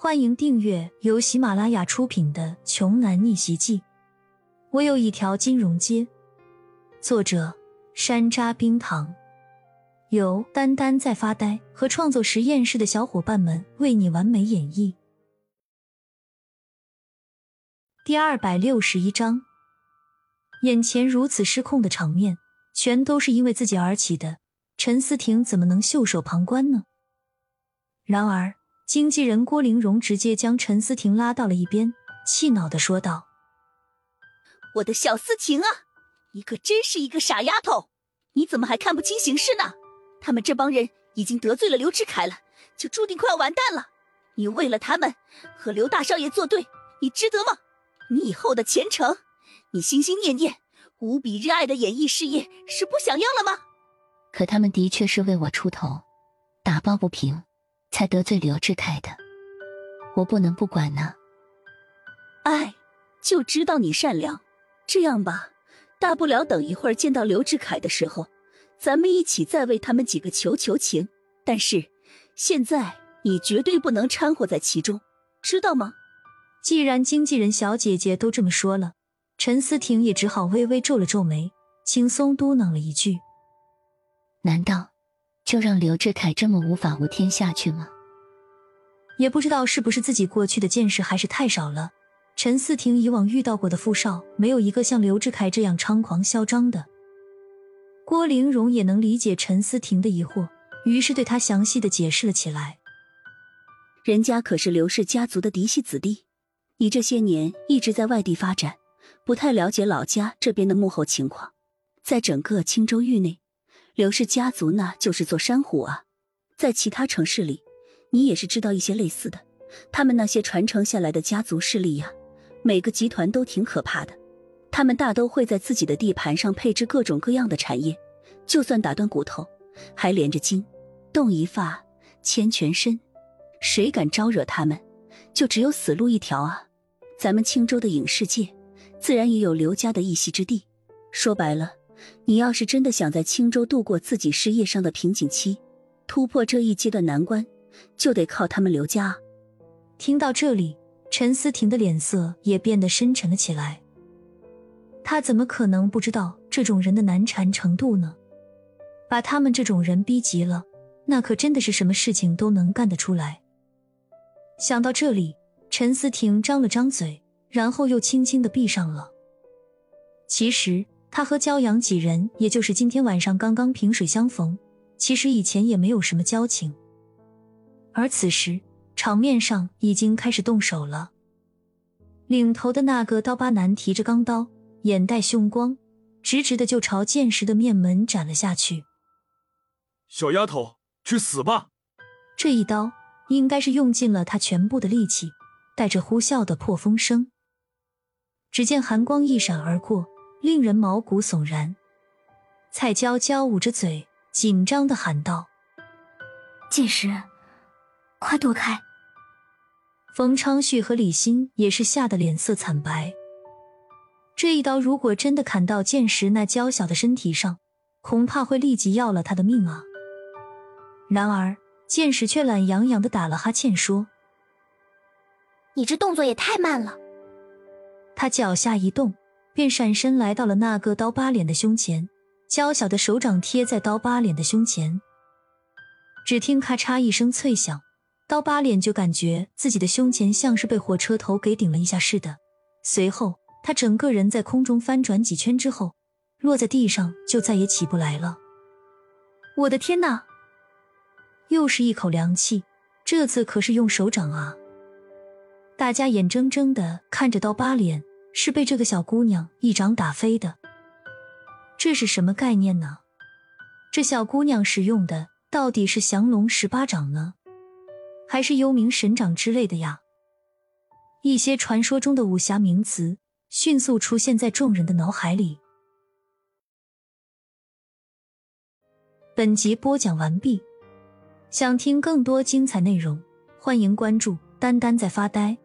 欢迎订阅由喜马拉雅出品的《穷男逆袭记》。我有一条金融街。作者：山楂冰糖，由丹丹在发呆和创作实验室的小伙伴们为你完美演绎。第二百六十一章，眼前如此失控的场面，全都是因为自己而起的。陈思婷怎么能袖手旁观呢？然而。经纪人郭玲蓉直接将陈思婷拉到了一边，气恼的说道：“我的小思婷啊，你可真是一个傻丫头！你怎么还看不清形势呢？他们这帮人已经得罪了刘志凯了，就注定快要完蛋了。你为了他们和刘大少爷作对，你值得吗？你以后的前程，你心心念念、无比热爱的演艺事业，是不想要了吗？可他们的确是为我出头，打抱不平。”才得罪刘志凯的，我不能不管呢。哎，就知道你善良。这样吧，大不了等一会儿见到刘志凯的时候，咱们一起再为他们几个求求情。但是现在你绝对不能掺和在其中，知道吗？既然经纪人小姐姐都这么说了，陈思婷也只好微微皱了皱眉，轻松嘟囔了一句：“难道？”就让刘志凯这么无法无天下去吗？也不知道是不是自己过去的见识还是太少了。陈思婷以往遇到过的富少，没有一个像刘志凯这样猖狂嚣张的。郭玲蓉也能理解陈思婷的疑惑，于是对他详细的解释了起来。人家可是刘氏家族的嫡系子弟，你这些年一直在外地发展，不太了解老家这边的幕后情况，在整个青州域内。刘氏家族那就是座山虎啊，在其他城市里，你也是知道一些类似的。他们那些传承下来的家族势力呀，每个集团都挺可怕的。他们大都会在自己的地盘上配置各种各样的产业，就算打断骨头，还连着筋，动一发牵全身。谁敢招惹他们，就只有死路一条啊！咱们青州的影视界，自然也有刘家的一席之地。说白了。你要是真的想在青州度过自己事业上的瓶颈期，突破这一阶段难关，就得靠他们刘家。听到这里，陈思婷的脸色也变得深沉了起来。他怎么可能不知道这种人的难缠程度呢？把他们这种人逼急了，那可真的是什么事情都能干得出来。想到这里，陈思婷张了张嘴，然后又轻轻的闭上了。其实。他和骄阳几人，也就是今天晚上刚刚萍水相逢，其实以前也没有什么交情。而此时场面上已经开始动手了。领头的那个刀疤男提着钢刀，眼带凶光，直直的就朝剑石的面门斩了下去。小丫头，去死吧！这一刀应该是用尽了他全部的力气，带着呼啸的破风声。只见寒光一闪而过。令人毛骨悚然。蔡娇娇捂着嘴，紧张的喊道：“剑石，快躲开！”冯昌旭和李欣也是吓得脸色惨白。这一刀如果真的砍到剑石那娇小的身体上，恐怕会立即要了他的命啊！然而剑石却懒洋洋的打了哈欠，说：“你这动作也太慢了。”他脚下一动。便闪身来到了那个刀疤脸的胸前，娇小的手掌贴在刀疤脸的胸前。只听咔嚓一声脆响，刀疤脸就感觉自己的胸前像是被火车头给顶了一下似的。随后，他整个人在空中翻转几圈之后，落在地上就再也起不来了。我的天哪！又是一口凉气，这次可是用手掌啊！大家眼睁睁的看着刀疤脸。是被这个小姑娘一掌打飞的，这是什么概念呢？这小姑娘使用的到底是降龙十八掌呢，还是幽冥神掌之类的呀？一些传说中的武侠名词迅速出现在众人的脑海里。本集播讲完毕，想听更多精彩内容，欢迎关注“丹丹在发呆”。